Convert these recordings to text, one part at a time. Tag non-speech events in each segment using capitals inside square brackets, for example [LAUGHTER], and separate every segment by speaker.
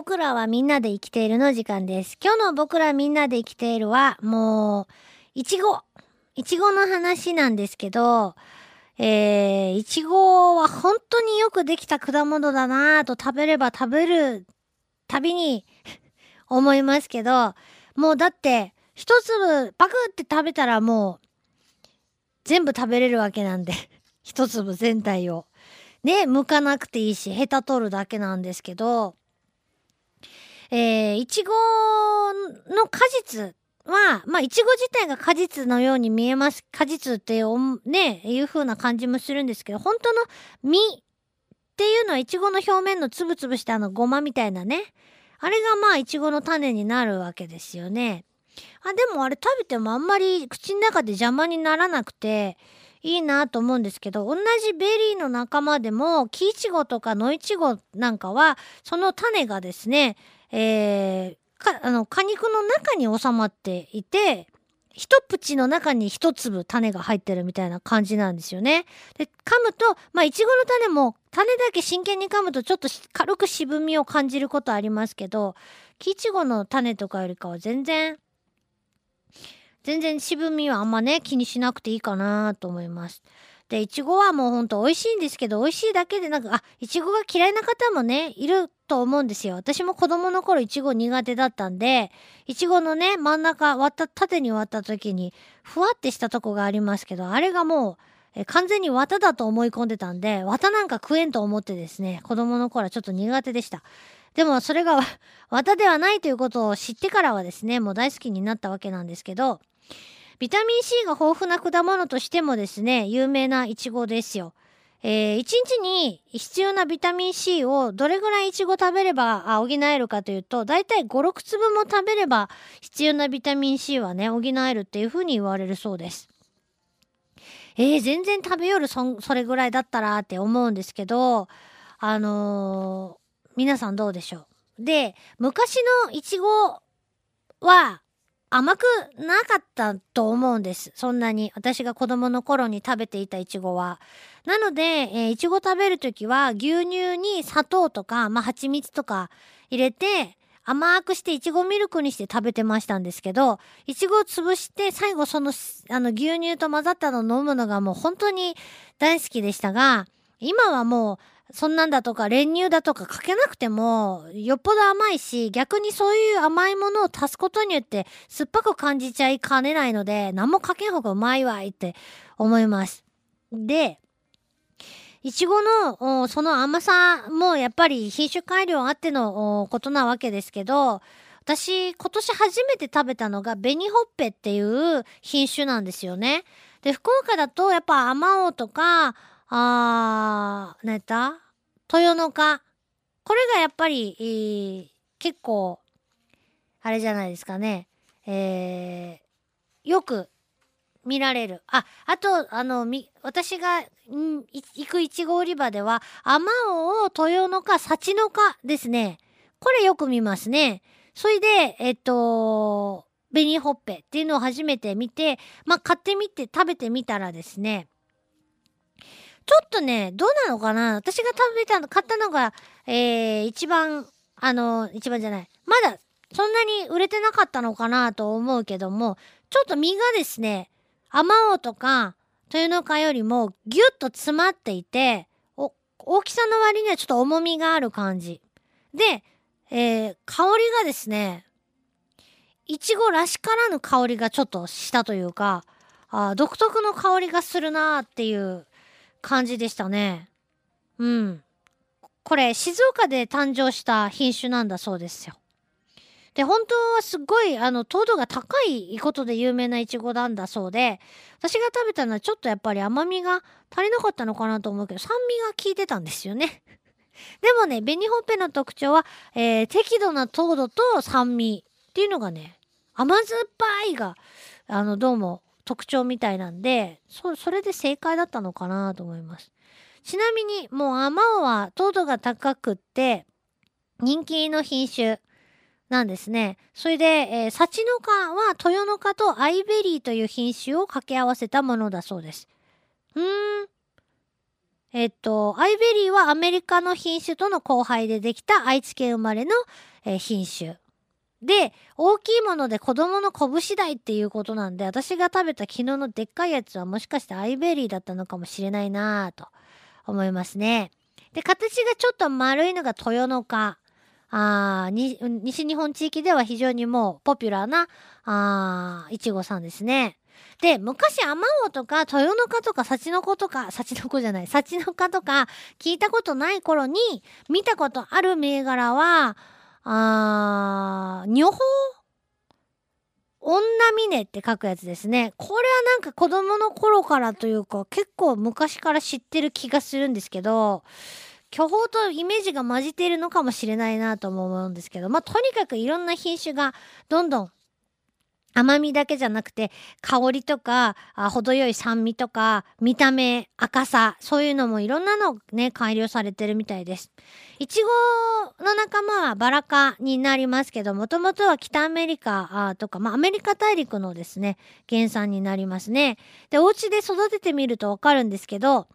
Speaker 1: 僕らはみんなで生きているの時間です。今日の僕らみんなで生きているは、もう、いちご。いちごの話なんですけど、えー、いちごは本当によくできた果物だなぁと食べれば食べるたびに思いますけど、もうだって、一粒パクって食べたらもう、全部食べれるわけなんで一粒全体を。ね、剥かなくていいし、ヘタ取るだけなんですけど、えー、いちごの果実は、まあ、いちご自体が果実のように見えます。果実ってね、いう風な感じもするんですけど、本当の実っていうのは、いちごの表面のつぶつぶしたあのごまみたいなね。あれがまあ、いちごの種になるわけですよね。あ、でもあれ食べてもあんまり口の中で邪魔にならなくて、いいなと思うんですけど、同じベリーの仲間でも、木いちごとか野いちごなんかは、その種がですね、えー、か、あの、果肉の中に収まっていて、一口の中に一粒種が入ってるみたいな感じなんですよね。で、噛むと、まあ、いちごの種も、種だけ真剣に噛むとちょっと軽く渋みを感じることありますけど、木いちごの種とかよりかは全然、全然渋みはあんまね、気にしなくていいかなと思います。で、いちごはもうほんと美味しいんですけど、美味しいだけでなんか、あ、いちごが嫌いな方もね、いると思うんですよ。私も子供の頃いちご苦手だったんで、いちごのね、真ん中割った、縦に割った時に、ふわってしたとこがありますけど、あれがもう、え完全に綿だと思い込んでたんで、綿なんか食えんと思ってですね、子供の頃はちょっと苦手でした。でもそれが [LAUGHS] 綿ではないということを知ってからはですね、もう大好きになったわけなんですけど、ビタミン C が豊富な果物としてもですね、有名なイチゴですよ。えー、1日に必要なビタミン C をどれぐらいイチゴ食べれば補えるかというと、だいたい5、6粒も食べれば必要なビタミン C はね、補えるっていうふうに言われるそうです。えー、全然食べよるそ、それぐらいだったらって思うんですけど、あのー、皆さんどうでしょう。で、昔のイチゴは、甘くなかったと思うんです。そんなに。私が子供の頃に食べていたイチゴは。なので、えー、イチゴ食べるときは牛乳に砂糖とか、まあ、蜂蜜とか入れて、甘くしていちごミルクにして食べてましたんですけど、いちごを潰して最後その、あの牛乳と混ざったのを飲むのがもう本当に大好きでしたが、今はもうそんなんだとか練乳だとかかけなくてもよっぽど甘いし逆にそういう甘いものを足すことによって酸っぱく感じちゃいかねないので何もかけん方がうまいわいって思います。で、いちごのその甘さもやっぱり品種改良あってのことなわけですけど私今年初めて食べたのが紅ほっぺっていう品種なんですよね。で、福岡だとやっぱ甘王とかあー、何やった？豊の花。これがやっぱり、えー、結構、あれじゃないですかね。えー、よく見られる。あ、あと、あの、み、私が、ん、行くいちご売り場では、あまおう、豊の花、幸の花ですね。これよく見ますね。それで、えっと、紅ほっぺっていうのを初めて見て、まあ、買ってみて食べてみたらですね、ちょっとね、どうなのかな？私が食べたの、買ったのが、えー、一番、あの、一番じゃない。まだ、そんなに売れてなかったのかなと思うけども、ちょっと身がですね、アマオとか、豊の花よりもギュッと詰まっていて、お、大きさの割にはちょっと重みがある感じ。で、えー、香りがですね、いちごらしからぬ香りがちょっとしたというか、あ独特の香りがするなーっていう感じでしたね。うん。これ、静岡で誕生した品種なんだそうですよ。で、本当はすごい、あの、糖度が高いことで有名なイチゴなんだそうで、私が食べたのはちょっとやっぱり甘みが足りなかったのかなと思うけど、酸味が効いてたんですよね。[LAUGHS] でもね、紅ほっぺの特徴は、えー、適度な糖度と酸味っていうのがね、甘酸っぱいが、あの、どうも特徴みたいなんで、そ、それで正解だったのかなと思います。ちなみに、もうあまおうは糖度が高くって、人気の品種なんですね。それで、えー、さちのかはとよのかとアイベリーという品種を掛け合わせたものだそうです。うーん。えっと、アイベリーはアメリカの品種との交配でできた愛知県生まれの、えー品種。で、大きいもので子供の拳大っていうことなんで、私が食べた昨日のでっかいやつはもしかしてアイベリーだったのかもしれないなぁと思いますね。で、形がちょっと丸いのがとよのか。あーに西日本地域では非常にもうポピュラーな、あーいちごさんですね。で、昔、アマオとか、豊の花とか、幸の子とか、幸の子じゃない、幸の花とか、聞いたことない頃に、見たことある銘柄は、あー、女宝？女峰って書くやつですね。これはなんか子供の頃からというか、結構昔から知ってる気がするんですけど、巨峰とイメージが混じっているのかもしれないなとも思うんですけど、まあ、とにかくいろんな品種がどんどん甘みだけじゃなくて、香りとか、あ程よい酸味とか、見た目、赤さ、そういうのもいろんなのね、改良されてるみたいです。いちごの仲間はバラ科になりますけど、もともとは北アメリカとか、まあアメリカ大陸のですね、原産になりますね。で、お家で育ててみるとわかるんですけど、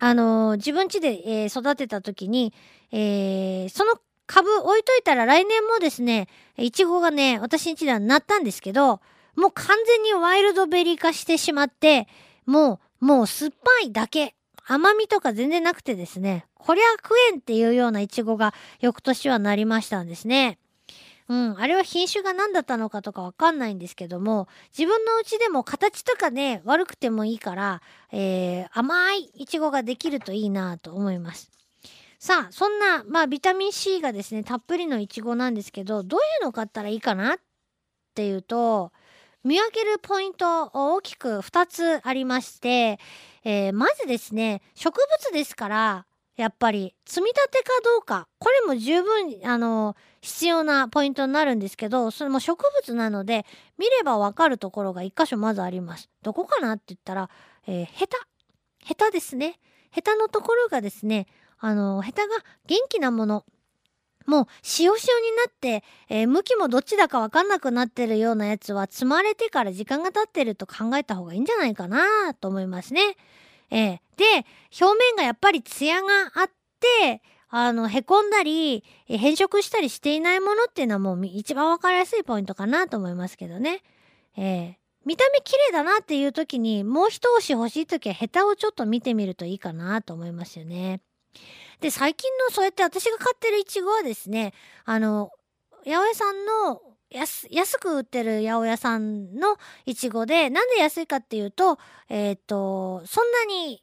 Speaker 1: あのー自分家で、えー育てた時に、えーその株置いといたら来年もですね、いちごがね、私ん家ではなったんですけど、もう完全にワイルドベリー化してしまって、もう、もう酸っぱいだけ。甘みとか全然なくてですね、こりゃ食えんっていうようなイチゴが翌年はなりましたんですね。うん、あれは品種が何だったのかとかわかんないんですけども、自分のうちでも形とかね、悪くてもいいから、えー、甘いイチゴができるといいなと思います。さあ、そんな、まあ、ビタミン C がですね、たっぷりのイチゴなんですけど、どういうの買ったらいいかなっていうと、見分けるポイント大きく2つありまして、えーまずですね、植物ですから、やっぱり積み立てかどうか、これも十分、あの、必要なポイントになるんですけど、それも植物なので、見ればわかるところが一箇所まずあります。どこかなって言ったら、えーヘタ。ヘタですね。ヘタのところがですね、あの、ヘタが元気なもの。もう、塩塩になって、えー向きもどっちだかわかんなくなってるようなやつは、積まれてから時間が経ってると考えた方がいいんじゃないかなと思いますね。えーで、表面がやっぱりツヤがあって、あの、へこんだり、変色したりしていないものっていうのはもう一番わかりやすいポイントかなと思いますけどね。えー見た目綺麗だなっていう時に、もう一押し欲しい時はヘタをちょっと見てみるといいかなと思いますよね。で、最近のそうやって私が買ってるイチゴはですね、あの、八百屋さんの安安く売ってる八百屋さんのいちごで、なんで安いかっていうと、えっ、と、そんなに、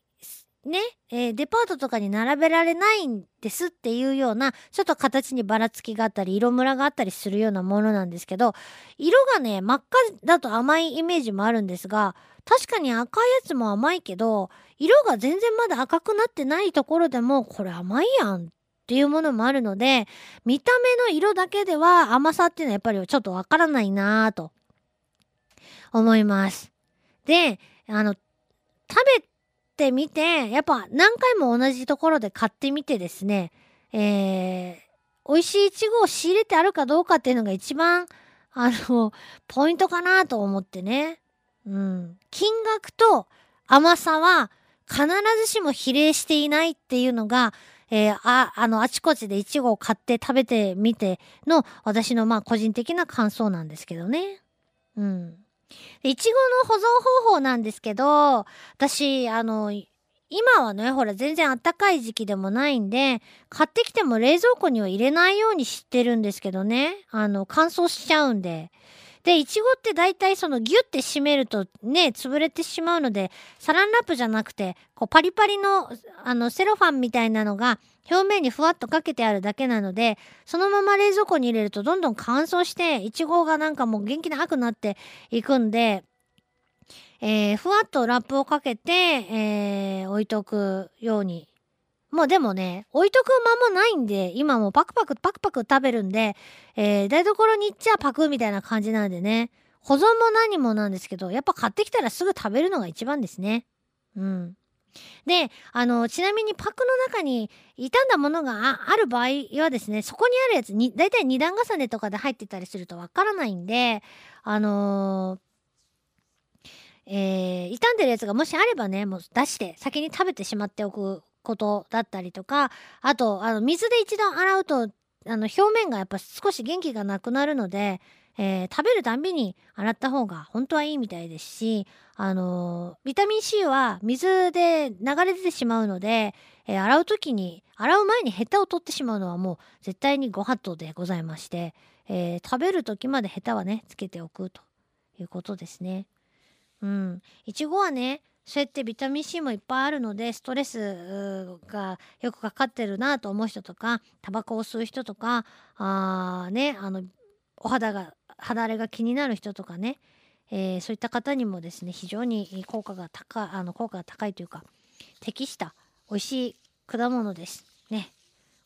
Speaker 1: ね、えーデパートとかに並べられないんですっていうような、ちょっと形にばらつきがあったり、色ムラがあったりするようなものなんですけど、色がね、真っ赤だと甘いイメージもあるんですが、確かに赤いやつも甘いけど、色が全然まだ赤くなってないところでも、これ甘いやんっていうものもあるので、見た目の色だけでは甘さっていうのはやっぱりちょっとわからないなぁと思います。で、あの、食べてみて、やっぱ何回も同じところで買ってみてですね、えー、美味しいイチゴを仕入れてあるかどうかっていうのが一番、あの、[LAUGHS] ポイントかなと思ってね。うん。金額と甘さは必ずしも比例していないっていうのが、えーあ、あの、あちこちでイチゴを買って食べてみての私のまあ個人的な感想なんですけどね。うん。いちごの保存方法なんですけど、私、あの、今はね、ほら、全然あったかい時期でもないんで、買ってきても冷蔵庫には入れないようにしてるんですけどね。あの、乾燥しちゃうんで。で、いちごって大体そのギュって締めるとね、潰れてしまうので、サランラップじゃなくて、こうパリパリの、あの、セロファンみたいなのが表面にふわっとかけてあるだけなので、そのまま冷蔵庫に入れるとどんどん乾燥して、いちごがなんかもう元気なくなっていくんで、えーふわっとラップをかけて、えー置いとくように。もうでもね、置いとく間もないんで、今もうパクパクパクパク食べるんで、えー台所に行っちゃパクみたいな感じなんでね、保存も何もなんですけど、やっぱ買ってきたらすぐ食べるのが一番ですね。うん。で、あの、ちなみにパックの中に傷んだものがある場合はですね、そこにあるやつに、だいたい二段重ねとかで入ってたりするとわからないんで、あのーえー、傷んでるやつがもしあればね、もう出して先に食べてしまっておくことだったりとか、あと、あの、水で一度洗うと、あの、表面がやっぱ少し元気がなくなるので、えー、食べるたんびに洗った方が本当はいいみたいですし、あのー、ビタミン C は水で流れ出てしまうので、えー、洗う時に、洗う前にヘタを取ってしまうのはもう絶対にご法度でございまして、え食べる時までヘタはね、つけておくということですね。うん。いちごはね、そうやってビタミン C もいっぱいあるので、ストレスがよくかかってるなと思う人とか、タバコを吸う人とか、あね、あの、お肌が、肌荒れが気になる人とかね、えー、そういった方にもですね、非常に効果が高、あの、効果が高いというか、適した美味しい果物です。ね。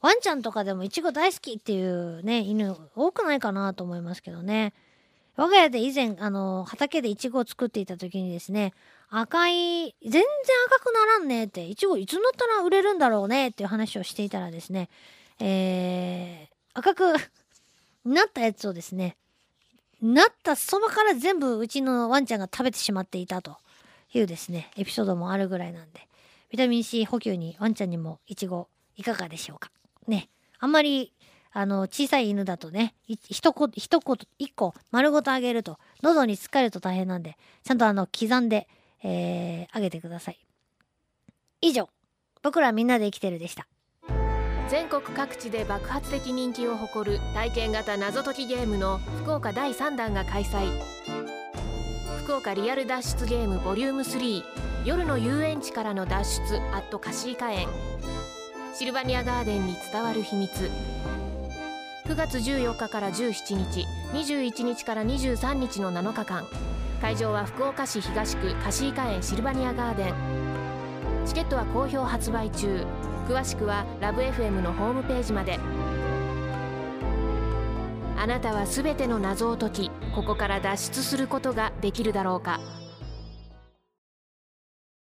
Speaker 1: ワンちゃんとかでもいちご大好きっていうね、犬多くないかなと思いますけどね。我が家で以前、あの、畑でイチゴを作っていた時にですね、赤い、全然赤くならんねえって、イチゴいつになったら売れるんだろうねっていう話をしていたらですね、えー、赤くなったやつをですね、なったそばから全部うちのワンちゃんが食べてしまっていたというですね、エピソードもあるぐらいなんで、ビタミン C 補給にワンちゃんにもイチゴいかがでしょうか。ね。あんまりあの、小さい犬だとね、一言、一、個丸ごとあげると、喉に疲れると大変なんで、ちゃんとあの、刻んで、えー、あげてください。以上、僕らみんなで生きてるでした。
Speaker 2: 全国各地で爆発的人気を誇る体験型謎解きゲームの福岡第3弾が開催福岡リアル脱出ゲームボリューム3夜の遊園地からの脱出アットカシーカ園シルバニアガーデンに伝わる秘密9月14日から17日21日から23日の7日間会場は福岡市東区貸花園シルバニアガーデン。チケットは好評発売中。詳しくはラブ f m のホームページまで。あなたはすべての謎を解きここから脱出することができるだろうか。